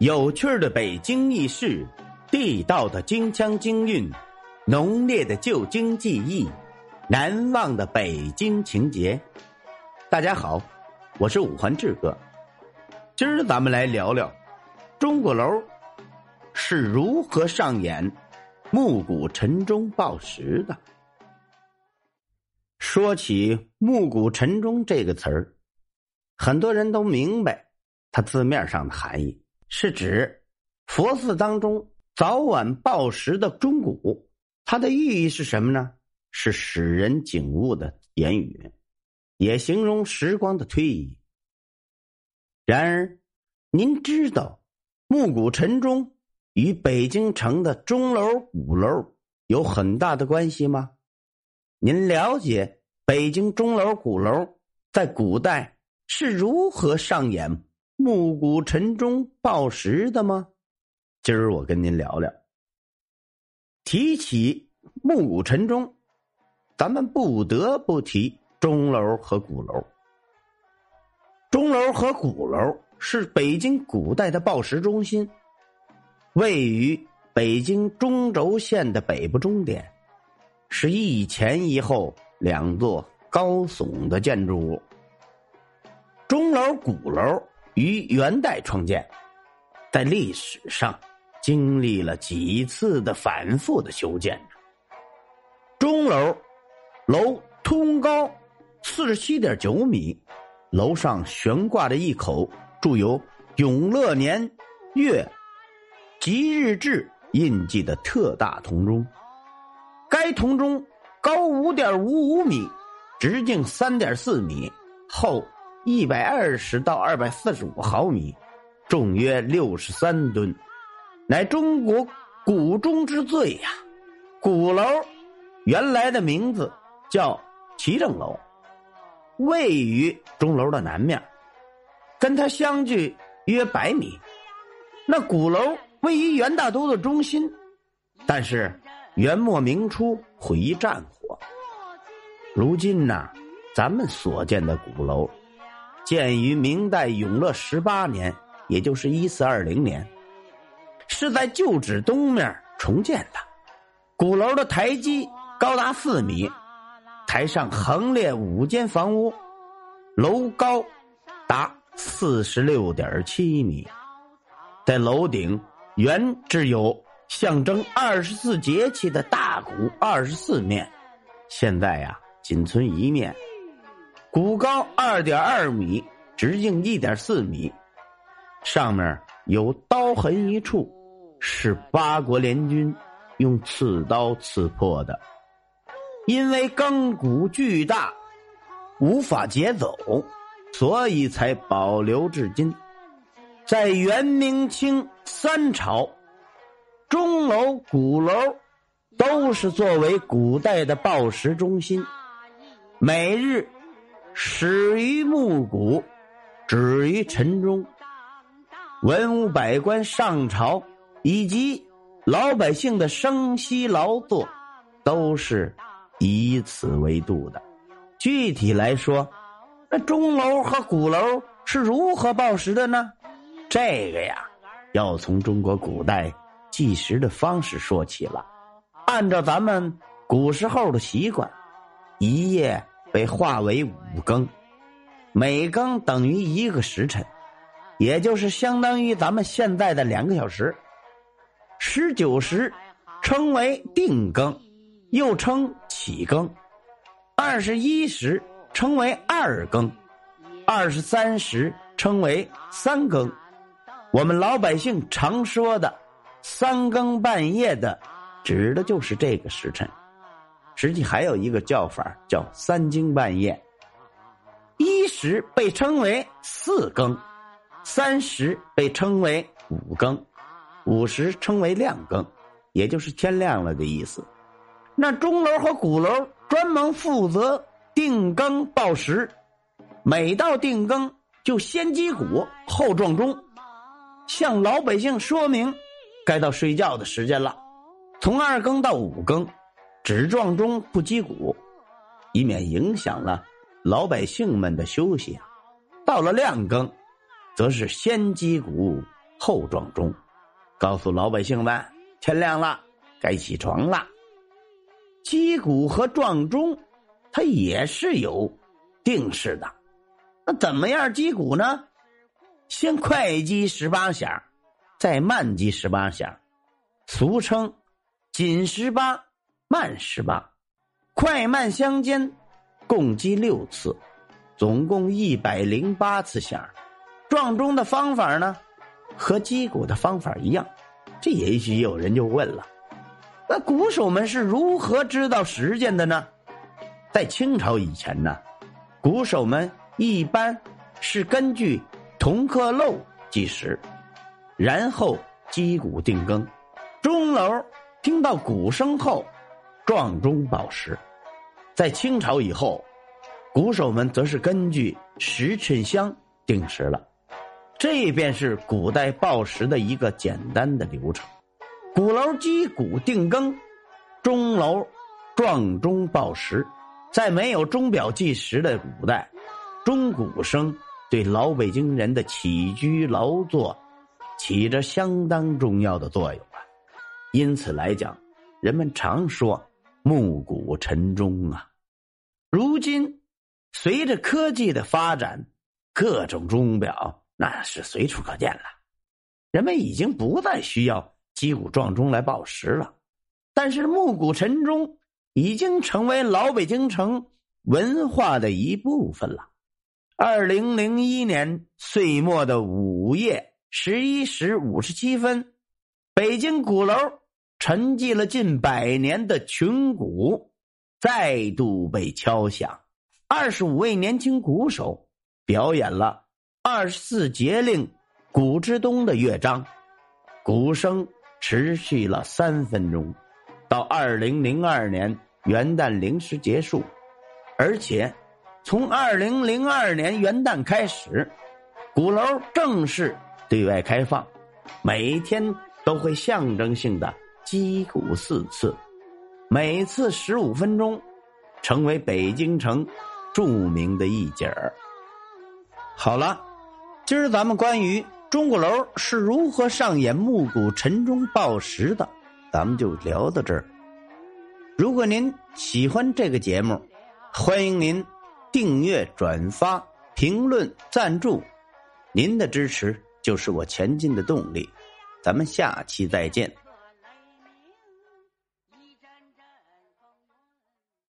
有趣的北京轶事，地道的京腔京韵，浓烈的旧京记忆，难忘的北京情节。大家好，我是五环志哥。今儿咱们来聊聊钟鼓楼是如何上演暮鼓晨钟报时的。说起“暮鼓晨钟”这个词儿，很多人都明白它字面上的含义。是指佛寺当中早晚报时的钟鼓，它的寓意是什么呢？是使人景物的言语，也形容时光的推移。然而，您知道暮鼓晨钟与北京城的钟楼、鼓楼有很大的关系吗？您了解北京钟楼、鼓楼在古代是如何上演？暮鼓晨钟报时的吗？今儿我跟您聊聊。提起暮鼓晨钟，咱们不得不提钟楼和鼓楼。钟楼和鼓楼是北京古代的报时中心，位于北京中轴线的北部终点，是一前一后两座高耸的建筑物。钟楼、鼓楼。于元代创建，在历史上经历了几次的反复的修建。钟楼楼通高四十七点九米，楼上悬挂着一口铸有永乐年月吉日志印记的特大铜钟。该铜钟高五点五五米，直径三点四米，厚。一百二十到二百四十五毫米，重约六十三吨，乃中国古钟之最呀。鼓楼原来的名字叫齐正楼，位于钟楼的南面，跟它相距约百米。那鼓楼位于元大都的中心，但是元末明初毁于战火。如今呢，咱们所见的鼓楼。建于明代永乐十八年，也就是一四二零年，是在旧址东面重建的。鼓楼的台基高达四米，台上横列五间房屋，楼高达四十六点七米。在楼顶原置有象征二十四节气的大鼓二十四面，现在呀仅存一面。鼓高二点二米，直径一点四米，上面有刀痕一处，是八国联军用刺刀刺破的。因为钢骨巨大，无法劫走，所以才保留至今。在元、明、清三朝，钟楼、鼓楼都是作为古代的报时中心，每日。始于暮鼓，止于晨钟。文武百官上朝，以及老百姓的生息劳作，都是以此为度的。具体来说，那钟楼和鼓楼是如何报时的呢？这个呀，要从中国古代计时的方式说起了。按照咱们古时候的习惯，一夜。被划为五更，每更等于一个时辰，也就是相当于咱们现在的两个小时。十九时称为定更，又称起更；二十一时称为二更；二十三时称为三更。我们老百姓常说的“三更半夜”的，指的就是这个时辰。实际还有一个叫法叫三更半夜，一时被称为四更，三时被称为五更，五时称为亮更，也就是天亮了的意思。那钟楼和鼓楼专门负责定更报时，每到定更就先击鼓后撞钟，向老百姓说明该到睡觉的时间了。从二更到五更。只撞钟不击鼓，以免影响了老百姓们的休息。到了亮更，则是先击鼓后撞钟，告诉老百姓们天亮了，该起床了。击鼓和撞钟，它也是有定式的。那怎么样击鼓呢？先快击十八响，再慢击十八响，俗称紧十八、慢十八，快慢相间，共击六次，总共一百零八次响。撞钟的方法呢，和击鼓的方法一样。这也许有人就问了。那鼓手们是如何知道时间的呢？在清朝以前呢，鼓手们一般是根据铜刻漏计时，然后击鼓定更。钟楼听到鼓声后，撞钟报时。在清朝以后，鼓手们则是根据时辰香定时了。这便是古代报时的一个简单的流程。鼓楼击鼓定更，钟楼撞钟报时。在没有钟表计时的古代，钟鼓声对老北京人的起居劳作起着相当重要的作用啊。因此来讲，人们常说暮鼓晨钟啊。如今，随着科技的发展，各种钟表那是随处可见了，人们已经不再需要。击鼓撞钟来报时了，但是暮鼓晨钟已经成为老北京城文化的一部分了。二零零一年岁末的午夜十一时五十七分，北京鼓楼沉寂了近百年的群鼓再度被敲响。二十五位年轻鼓手表演了二十四节令《鼓之冬》的乐章，鼓声。持续了三分钟，到二零零二年元旦零时结束，而且从二零零二年元旦开始，鼓楼正式对外开放，每天都会象征性的击鼓四次，每次十五分钟，成为北京城著名的一景儿。好了，今儿咱们关于。钟鼓楼是如何上演暮鼓晨钟报时的？咱们就聊到这儿。如果您喜欢这个节目，欢迎您订阅、转发、评论、赞助，您的支持就是我前进的动力。咱们下期再见。